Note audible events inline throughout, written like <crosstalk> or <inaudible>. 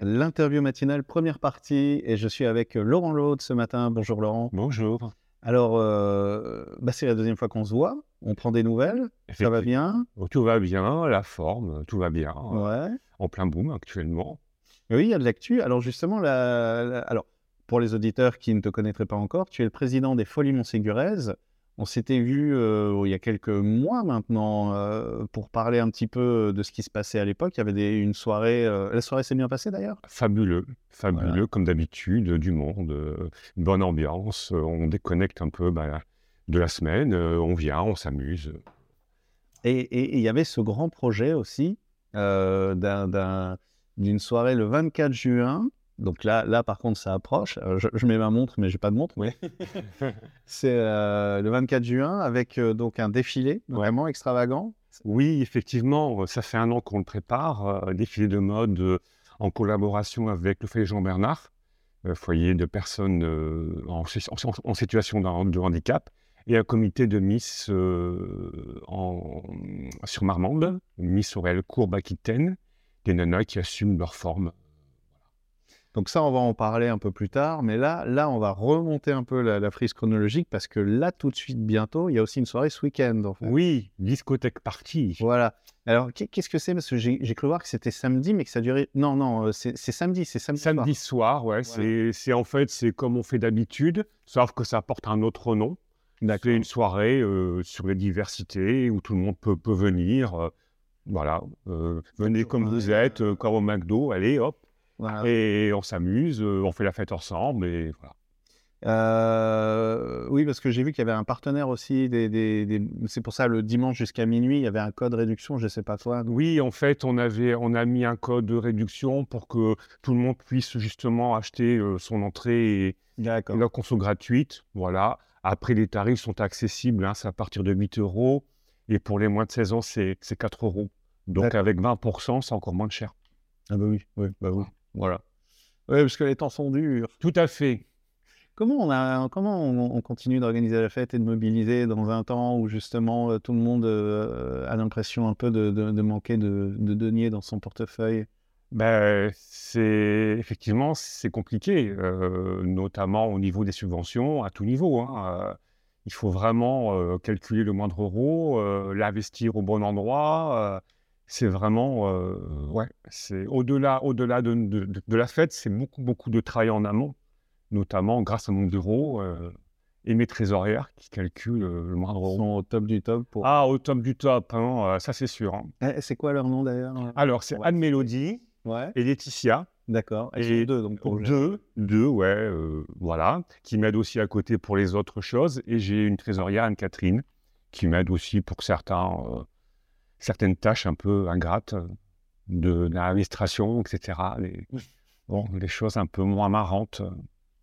L'interview matinale, première partie, et je suis avec Laurent Laude ce matin. Bonjour Laurent. Bonjour. Alors, euh, bah, c'est la deuxième fois qu'on se voit. On prend des nouvelles. Ça va bien? Oh, Tout va bien, la forme, tout va bien. Ouais. En plein boom actuellement. Oui, il y a de l'actu. Alors justement, la- la- alors, pour les auditeurs qui ne te connaîtraient pas encore, tu es le président des Folies Montséguraises. On s'était vu euh, il y a quelques mois maintenant euh, pour parler un petit peu de ce qui se passait à l'époque. Il y avait des- une soirée. euh, La soirée s'est bien passée d'ailleurs? Fabuleux, fabuleux Voilà. comme d'habitude, du monde, bonne ambiance. On déconnecte un peu bah, de la semaine, on vient, on s'amuse. Et, il y avait ce grand projet aussi d'un- d'un- d'une soirée le 24 juin. Donc là, là, par contre, ça approche. Euh, je, je mets ma montre, mais j'ai pas de montre. <laughs> C'est euh, le 24 juin avec euh, donc un défilé vraiment extravagant. Oui, effectivement, ça fait un an qu'on le prépare, un défilé de mode en collaboration avec le foyer Jean Bernard, foyer de personnes en, si- en- en situation de, handicap, et un comité de Miss en, sur Marmande, Miss Aurel Courbe Aquitaine, des nanas qui assument leur forme. Donc ça, on va en parler un peu plus tard. Mais là, là, on va remonter un peu la, la frise chronologique parce que là, tout de suite, bientôt, il y a aussi une soirée ce week-end. En fait. Oui, discothèque partie. Voilà. Alors, qu'est- qu'est-ce que c'est? Parce que j'ai cru voir que c'était samedi, mais que ça durait. Non, non, euh, c'est samedi, c'est samedi. soir. Samedi soir, ouais, c'est- c'est en fait c'est comme on fait d'habitude, sauf que ça porte un autre nom. C'est une soirée euh, sur les diversités où tout le monde peut, peut venir. euh, voilà, euh, venez comme vous Ouais. êtes, comme au McDo, allez hop, Voilà. et on s'amuse, euh, on fait la fête ensemble, et voilà. Euh, oui, parce que j'ai vu qu'il y avait un partenaire aussi. Des, des- des- C'est pour ça, le dimanche jusqu'à minuit, il y avait un code réduction, je sais pas quoi. donc- Oui, en fait, on avait, on a mis un code de réduction pour que tout le monde puisse justement acheter euh, son entrée et, la conso gratuite. Voilà. Après, les tarifs sont accessibles, hein, c'est à partir de 8 euros, et pour les moins de 16 ans, c'est c'est 4 euros. Donc, avec 20%, c'est encore moins cher. Ah bah oui, oui, bah oui. Voilà. Oui, parce que les temps sont durs. Tout à fait. Comment on, a, comment on, on continue d'organiser la fête et de mobiliser dans un temps où justement euh, tout le monde euh, a l'impression un peu de, de- de manquer de, de deniers dans son portefeuille? Ben, c'est effectivement c'est compliqué, euh, notamment au niveau des subventions, à tout niveau. hein. Euh, il faut vraiment calculer le moindre euro, l'investir au bon endroit. C'est vraiment, euh, ouais, c'est au-delà, au-delà de, de- la fête, c'est beaucoup, beaucoup de travail en amont, notamment grâce à mon bureau euh, et mes trésorières qui calculent euh, le moindre Ils euro. sont au top du top. Pour... Ah, au top du top, hein, ça c'est sûr. hein. Eh, c'est quoi leur nom d'ailleurs Alors, c'est Ouais. Anne-Mélodie Ouais, et Laetitia. d'accord. Elles Et sont deux donc pour Deux, deux, ouais, voilà, qui m'aident aussi à côté pour les autres choses. Et j'ai une trésorière, Anne-Catherine, qui m'aide aussi pour certains, certaines tâches un peu ingrates euh, de, de l'administration, etc. Les, bon, les choses un peu moins marrantes.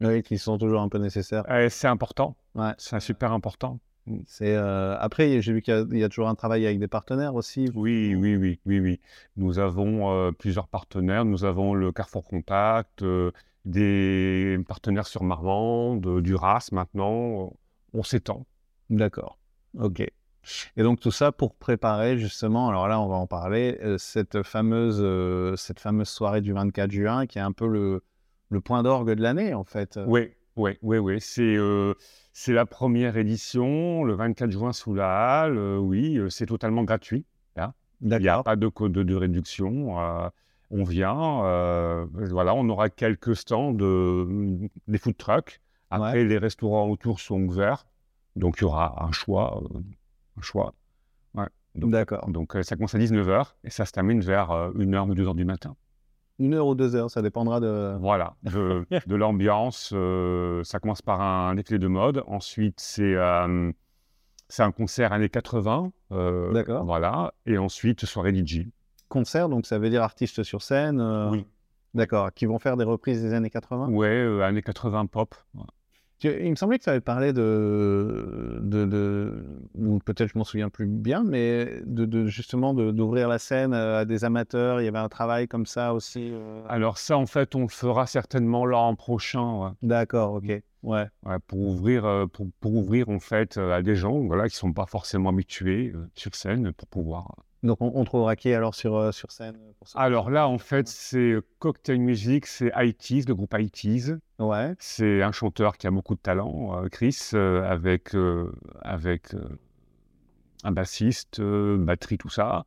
Oui, qui sont toujours un peu nécessaires. Euh, c'est important, Ouais. c'est super important. C'est euh, après j'ai vu qu'il y a- il y, a toujours un travail avec des partenaires aussi. Oui, oui, oui, oui, oui. Nous avons euh, plusieurs partenaires. Nous avons le Carrefour Contact, euh, des partenaires sur Marmande, euh, du RAS maintenant. On s'étend. D'accord. Ok. Et donc tout ça pour préparer justement, alors là on va en parler, euh, cette fameuse, euh, cette fameuse soirée du 24 juin qui est un peu le, le point d'orgue de l'année en fait. Oui, oui, oui, oui. C'est euh, c'est la première édition, le 24 juin sous la halle. euh, oui, c'est totalement gratuit. Il n'y a pas de code de réduction. euh, on vient, voilà, on aura quelques stands de, des food trucks. Après, les restaurants autour sont ouverts. Donc, il y aura un choix. Euh, un choix. Ouais. Donc, D'accord. donc, euh, ça commence à 19h et ça se termine vers 1h ou 2h du matin. Une heure ou deux heures, ça dépendra de. Voilà, <laughs> de, de l'ambiance. euh, ça commence par un défilé de mode. Ensuite, c'est euh, c'est un concert années 80. euh, D'accord. Voilà. Et ensuite, soirée DJ. Concert, donc ça veut dire artistes sur scène. euh, Oui. D'accord. Qui vont faire des reprises des années 80. Ouais, euh, années 80 pop. Il me semblait que tu avais parlé de, de, de- ou peut-être je m'en souviens plus bien, mais de, de- justement d'ouvrir la scène euh, à des amateurs. Il y avait un travail comme ça aussi. euh. Alors ça, en fait, on le fera certainement l'an prochain. ouais. D'accord, ok. Ouais. Ouais, pour ouvrir, euh, pour, pour ouvrir en fait euh, à des gens voilà, qui sont pas forcément habitués euh, sur scène pour pouvoir. Donc, on, on trouvera qui alors sur, sur scène pour Alors là, en fait, c'est Cocktail Music, c'est IT's, le groupe IT's. Ouais. C'est un chanteur qui a beaucoup de talent, Chris, avec, avec un bassiste, batterie, tout ça.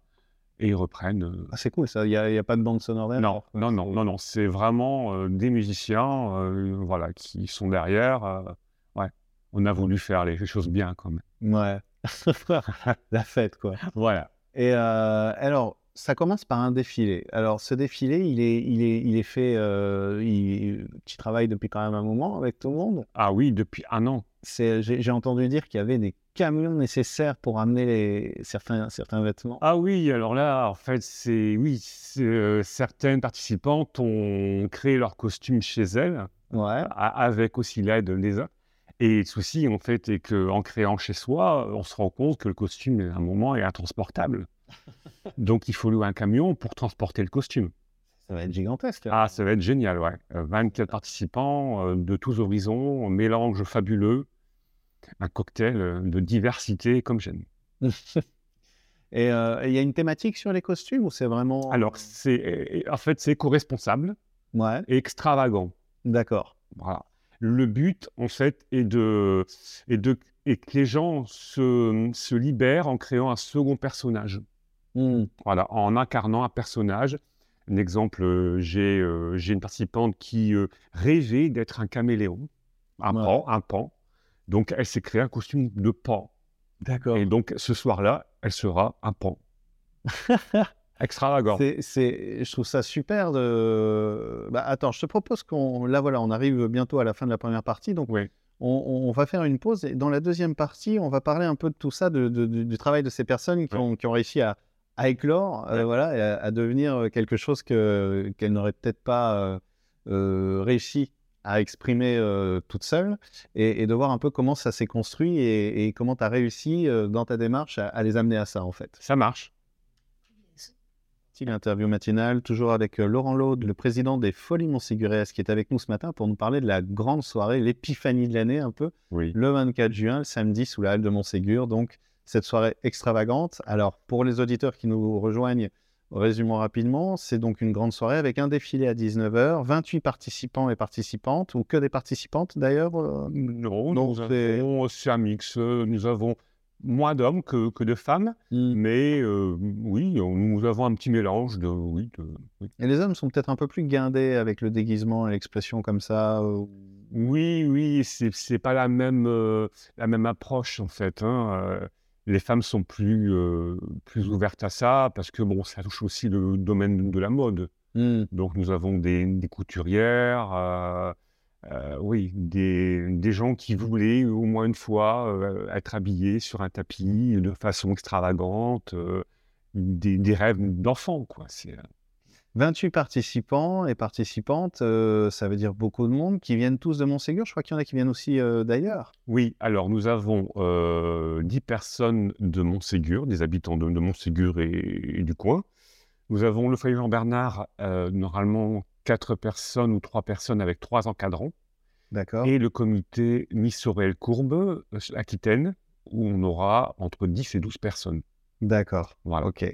Et ils reprennent. euh, Ah, c'est cool ça. Il n'y a, il y a pas de bande sonore derrière. Non, non, non, non, non, c'est vraiment euh, des musiciens, euh, voilà, qui sont derrière. euh, ouais, on a voulu faire les choses bien quand même. Ouais. <laughs> La fête, quoi. <laughs> Voilà. Et alors, ça commence par un défilé. Alors, ce défilé, il est, il est, il est fait. euh, il- tu travailles depuis quand même un moment avec tout le monde. Ah oui, depuis un an. J'ai, entendu dire qu'il y avait des camions nécessaires pour amener les, certains, certains vêtements. Ah oui, alors là, en fait, c'est oui, euh, certaines participantes ont créé leur costume chez elles, Ouais. avec aussi l'aide des uns. Et le souci, en fait, est qu'en créant chez soi, on se rend compte que le costume, à un moment, est intransportable. <laughs> Donc, il faut louer un camion pour transporter le costume. Ça va être gigantesque. Ah, ça va être génial, ouais. Euh, 24 participants euh, de tous horizons, un mélange fabuleux, un cocktail euh, de diversité comme j'aime. <laughs> Et euh, il y a une thématique sur les costumes ou c'est vraiment. Alors, c'est, en fait, c'est éco-responsable Ouais, et extravagant. d'accord. Voilà. Le but, en fait, est, de, est, de, est que les gens se, se libèrent en créant un second personnage. Hmm. Voilà, en incarnant un personnage. Un exemple, euh, j'ai euh, une participante qui euh, rêvait d'être un caméléon, un Ouais. pan, un pan. Donc, elle s'est créé un costume de pan. D'accord. Et donc, ce soir-là, elle sera un pan. <laughs> Extravagant. C'est, je trouve ça super de. Bah, attends, je te propose qu'on. Là, voilà, on arrive bientôt à la fin de la première partie, donc Oui. on, on va faire une pause. Et dans la deuxième partie, on va parler un peu de tout ça, de, de- du du travail de ces personnes qui, Ouais. ont, qui ont réussi à, à éclore, euh, Ouais. voilà, à, à devenir quelque chose que, qu'elles n'auraient peut-être pas euh, euh, réussi à exprimer euh, toutes seules, et, et de voir un peu comment ça s'est construit et, et comment tu as réussi euh, dans ta démarche à, à les amener à ça, en fait. Ça marche. L'interview matinale, toujours avec euh, Laurent Laude, le président des Folies Montségurès, qui est avec nous ce matin pour nous parler de la grande soirée, l'épiphanie de l'année un peu, Oui. le 24 juin, le samedi, sous la halle de Montségur. Donc, cette soirée extravagante. Alors, pour les auditeurs qui nous rejoignent, résumons rapidement, c'est donc une grande soirée avec un défilé à 19h, 28 participants et participantes, ou que des participantes d'ailleurs. euh, Non, Donc, nous c'est- un mix. Euh, Nous avons moins d'hommes que, que de femmes, hmm. mais euh, oui, on- nous avons un petit mélange de. Oui, de- oui. Et les hommes sont peut-être un peu plus guindés avec le déguisement et l'expression comme ça. euh, oui, oui, c'est pas la même, euh, la même approche en fait. hein, les femmes sont plus, euh, plus ouvertes à ça parce que bon, ça touche aussi le domaine de la mode. hmm. Donc nous avons des, des couturières, euh, euh, oui, des, des gens qui voulaient au moins une fois être habillés sur un tapis de façon extravagante, des, des rêves d'enfants, quoi. C'est, euh, 28 participants et participantes, euh, ça veut dire beaucoup de monde qui viennent tous de Montségur. Je crois qu'il y en a qui viennent aussi euh, d'ailleurs. Oui, alors nous avons euh, 10 personnes de Montségur, des habitants de, de Montségur et, et du coin. Nous avons le foyer Jean-Bernard, euh, normalement 4 personnes ou 3 personnes avec 3 encadrants. D'accord. et le comité Miss Sorel Courbe, euh, Aquitaine, où on aura entre 10 et 12 personnes. D'accord. Voilà. Ok.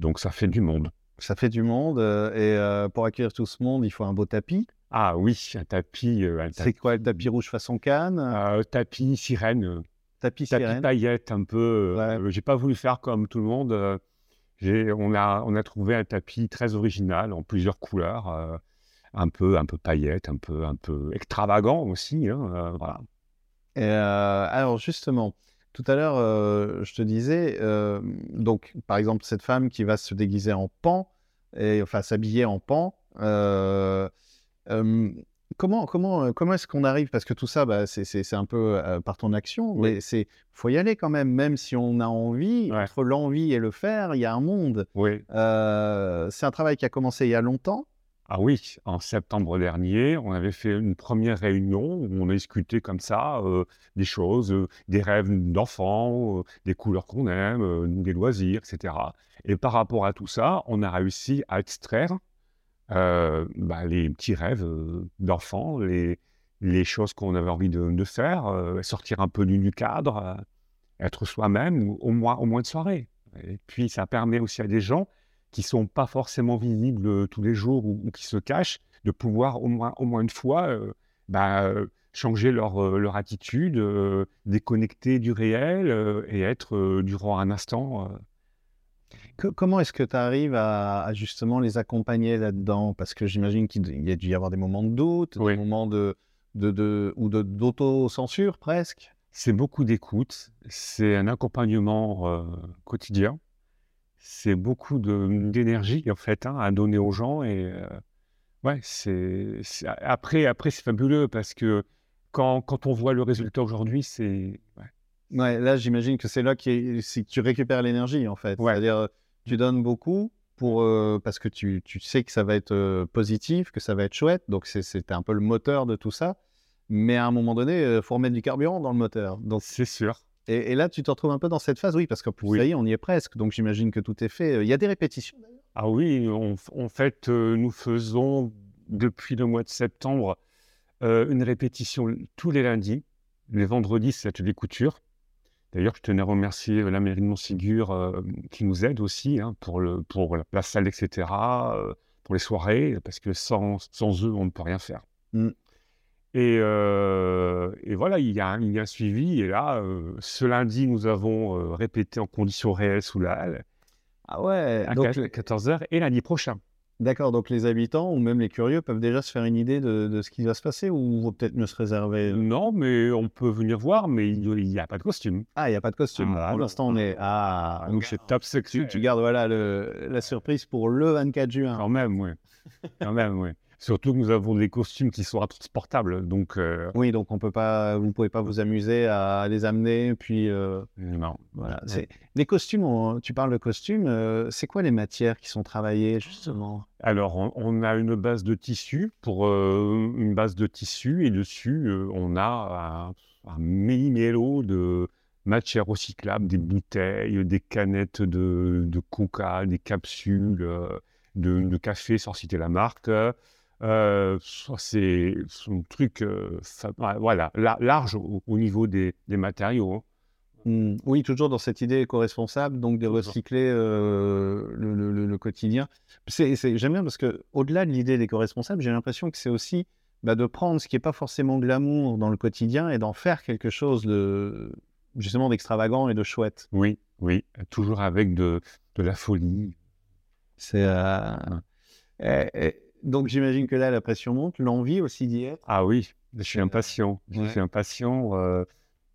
Donc ça fait du monde. Ça fait du monde. euh, et euh, pour accueillir tout ce monde, il faut un beau tapis. Ah oui, un tapis, euh, C'est tapis, quoi le tapis rouge façon Cannes euh, tapis sirène, Tapis tapis sirène paillette un peu. Ouais. J'ai pas voulu faire comme tout le monde. on, a, on a trouvé un tapis très original en plusieurs couleurs, un peu, un peu paillette, un peu, un peu extravagant aussi. hein, euh, voilà. Et, euh, alors justement, tout à l'heure, euh, je te disais, euh, donc par exemple cette femme qui va se déguiser en pan, et enfin s'habiller en pan, euh, comment comment comment est-ce qu'on arrive? Parce que tout ça, bah, c'est un peu par ton action, Oui. mais c'est faut y aller quand même, même si on a envie. Ouais. Entre l'envie et le faire, il y a un monde. Oui. C'est un travail qui a commencé il y a longtemps. Ah oui, en septembre dernier, on avait fait une première réunion où on a discuté comme ça euh, des choses, euh, des rêves d'enfants, euh, des couleurs qu'on aime, des loisirs, etc. Et par rapport à tout ça, on a réussi à extraire bah, les petits rêves d'enfants, les, les choses qu'on avait envie de, faire, sortir un peu du, cadre, être soi-même, au moins, au moins de soirée. Et puis, ça permet aussi à des gens qui sont pas forcément visibles euh, tous les jours ou, ou qui se cachent, de pouvoir au moins, au moins une fois euh, bah, euh, changer leur, leur attitude, euh, déconnecter du réel euh, et être durant un instant. Que- comment est-ce que tu arrives à, à justement les accompagner là-dedans? Parce que j'imagine qu'il y a dû y avoir des moments de doute, Oui. des moments de, de, de- ou de, d'auto-censure presque. C'est beaucoup d'écoute, c'est un accompagnement quotidien, c'est beaucoup de- d'énergie en fait hein, à donner aux gens et euh, ouais, c'est après après c'est fabuleux parce que quand, quand on voit le résultat aujourd'hui, c'est ouais, Ouais, là, j'imagine que c'est là que tu récupères l'énergie, en fait. Ouais. C'est-à-dire, euh, tu donnes beaucoup pour, euh, parce que tu, tu sais que ça va être euh, positif, que ça va être chouette. Donc, c'est- c'était un peu le moteur de tout ça. Mais à un moment donné, il faut remettre du carburant dans le moteur. Donc, c'est sûr. Et, et là, tu te retrouves un peu dans cette phase, oui, parce qu'en plus, Oui. ça y est, on y est presque. Donc, j'imagine que tout est fait. Il y a des répétitions, d'ailleurs. Ah oui, on- en fait, euh, nous faisons depuis le mois de septembre euh, une répétition tous les lundis. Les vendredis, c'est l'atelier couture. D'ailleurs, je tenais à remercier euh, la mairie de Montségur euh, qui nous aide aussi hein, pour, le, pour la, salle, etc., euh, pour les soirées, parce que sans, sans eux, on ne peut rien faire. Mm. Et, euh, et voilà, il y, a, un- il y a un suivi. Et là, euh, ce lundi, nous avons euh, répété en conditions réelles sous la halle Ah ouais. à Donc, 14h et lundi prochain. d'accord. Donc, les habitants ou même les curieux peuvent déjà se faire une idée de, de ce qui va se passer ou vaut peut-être mieux se réserver? Non, mais on peut venir voir, mais il n'y a pas de costume. Ah, il n'y a pas de costume. Ah, Pour l'instant, on est. Ah, Donc c'est top tu, secret. tu gardes voilà, le, la surprise pour le 24 juin. Quand même, oui. Quand même, oui. Surtout que nous avons des costumes qui sont transportables, donc euh, Oui, donc on peut pas, vous ne pouvez pas vous amuser à les amener. Puis euh, non. voilà. C'est les costumes. on- tu parles de costumes. euh, c'est quoi les matières qui sont travaillées justement? Alors, on, on a une base de tissu pour une base de tissu et dessus, on a un, un méli-mélo de matières recyclables, des bouteilles, des canettes de, de coca, des capsules de, de café, sans citer la marque. Euh, c'est un truc, euh, voilà, la- large au, au niveau des, des matériaux. hein. Hmm, Oui, toujours dans cette idée éco-responsable, donc de recycler euh, le, le- le- quotidien. J'aime bien parce que au-delà de l'idée d'éco-responsable, j'ai l'impression que c'est aussi bah, de prendre ce qui n'est pas forcément glamour dans le quotidien et d'en faire quelque chose de justement d'extravagant et de chouette. Oui, oui, toujours avec de, de la folie. C'est euh, eh, donc j'imagine que là la pression monte, l'envie aussi d'y être. Ah oui, je suis Euh, impatient. Je suis impatient euh,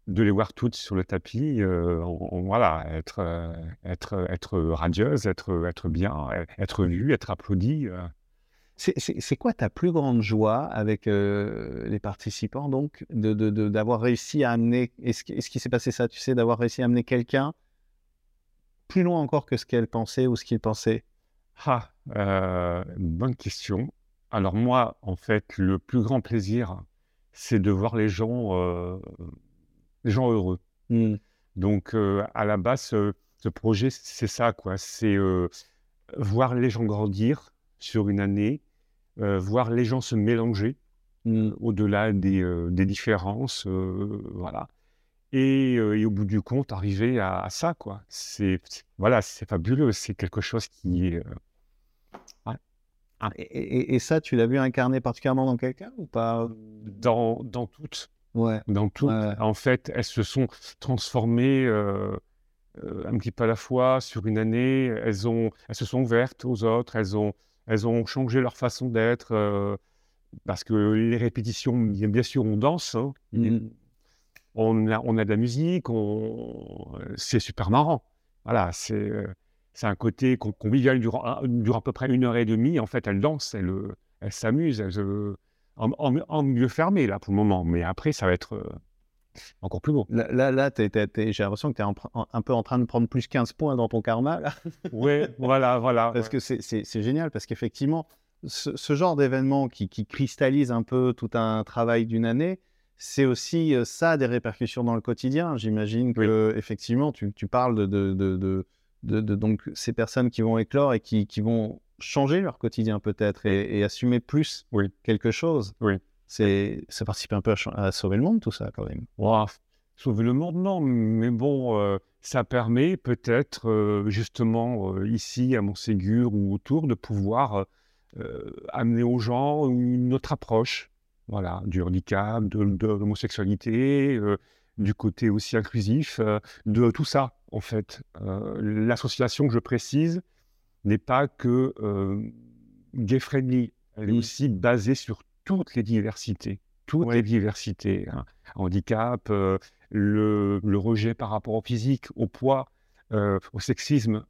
de les voir toutes sur le tapis. euh, on- on- voilà, être, euh, être, être radieuse, être, être bien, être vue, être applaudie. C'est, quoi ta plus grande joie avec les participants donc de, de- de- d'avoir réussi à amener est-ce qu'il s'est passé ça tu sais d'avoir réussi à amener quelqu'un plus loin encore que ce qu'elle pensait ou ce qu'il pensait? Ah, euh, bonne question. Alors moi, en fait, le plus grand plaisir, c'est de voir les gens, euh, les gens heureux. Hmm. Donc, euh, à la base, ce, ce projet, c'est ça, quoi. C'est voir les gens grandir sur une année, voir les gens se mélanger Hmm. au-delà des, des différences, voilà. Et, et au bout du compte, arriver à, à ça, quoi. C'est, c'est- voilà, c'est fabuleux. C'est quelque chose qui est. euh, Et, et- et ça tu l'as vu incarné particulièrement dans quelqu'un ou pas? Dans, dans toutes, ouais dans toutes, Ouais, en fait, elles se sont transformées euh, euh, un petit peu à la fois sur une année. Elles, ont, elles se sont ouvertes aux autres, elles ont, elles ont changé leur façon d'être. euh, parce que les répétitions, bien sûr, on danse, hein, Hmm. on, a, on a de la musique, on, c'est super marrant. Voilà, c'est c'est un côté con- convivial durant, durant à peu près une heure et demie. En fait, elle danse, elle, euh, elle s'amuse, en, en, en milieu fermé, là, pour le moment. Mais après, ça va être euh, encore plus beau. là, là, j'ai l'impression que tu es un peu en train de prendre plus 15 points dans ton karma là. Ouais, voilà, voilà. <laughs> Parce ouais. que c'est- génial, parce qu'effectivement, ce, ce genre d'événement qui, qui cristallise un peu tout un travail d'une année, c'est aussi euh, ça des répercussions dans le quotidien. J'imagine que effectivement, tu, tu parles de, de, de, de- de- de- donc ces personnes qui vont éclore et qui, qui vont changer leur quotidien peut-être et, et assumer plus Oui. quelque chose. Oui. C'est, ça participe un peu à, sauver le monde, tout ça, quand même. Sauver le monde, non, mais bon, euh, ça permet peut-être euh, justement euh, ici à Montségur ou autour de pouvoir amener aux gens une autre approche, voilà, du handicap, de, de l'homosexualité, du côté aussi inclusif, de tout ça en fait. Euh, l'association que je précise n'est pas que euh, gay friendly, elle est aussi basée sur toutes les diversités, toutes Ouais. les diversités, hein. handicap, euh, le, le rejet par rapport au physique, au poids, au sexisme,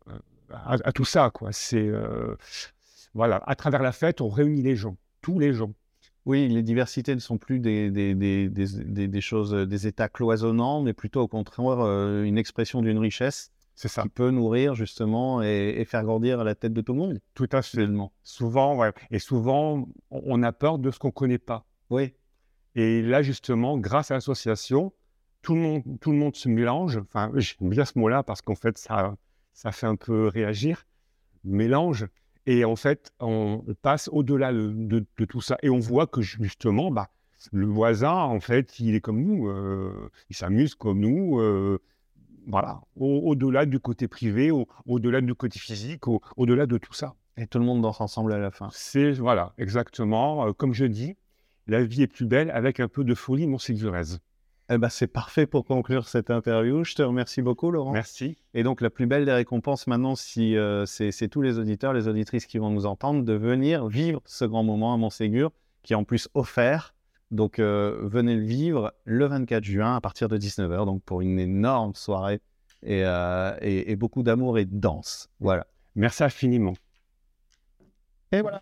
à, à tout ça quoi. C'est voilà, à travers la fête, on réunit les gens, tous les gens. Oui, les diversités ne sont plus des, des, des, des, des- des choses, euh, des états cloisonnants, mais plutôt au contraire euh, une expression d'une richesse C'est ça. qui peut nourrir justement et, et faire grandir la tête de tout le monde, Tout à fait. finalement. Souvent, ouais. Et souvent, on a peur de ce qu'on connaît pas. Oui, Et là, justement, grâce à l'association, tout le monde, tout le monde se mélange. Enfin, j'aime bien ce mot-là parce qu'en fait, ça, ça fait un peu réagir. Mélange. Et en fait, on passe au-delà de, de- de tout ça. Et on voit que justement, bah, le voisin, en fait, il est comme nous. euh, il s'amuse comme nous. euh, voilà. Au- Au-delà du côté privé, au- au-delà du côté physique, au- au-delà de tout ça. et tout le monde danse ensemble à la fin. C'est, voilà, exactement. euh, comme je dis, la vie est plus belle avec un peu de folie montséguraise. Eh ben, c'est parfait pour conclure cette interview. Je te remercie beaucoup, Laurent. Merci. Et donc, la plus belle des récompenses maintenant, si euh, c'est tous les auditeurs, les auditrices qui vont nous entendre, de venir vivre ce grand moment à Montségur, qui est en plus offert. Donc, euh, venez le vivre le 24 juin à partir de 19h, donc pour une énorme soirée et, euh, et- et beaucoup d'amour et de danse. Voilà. Merci infiniment. Et voilà.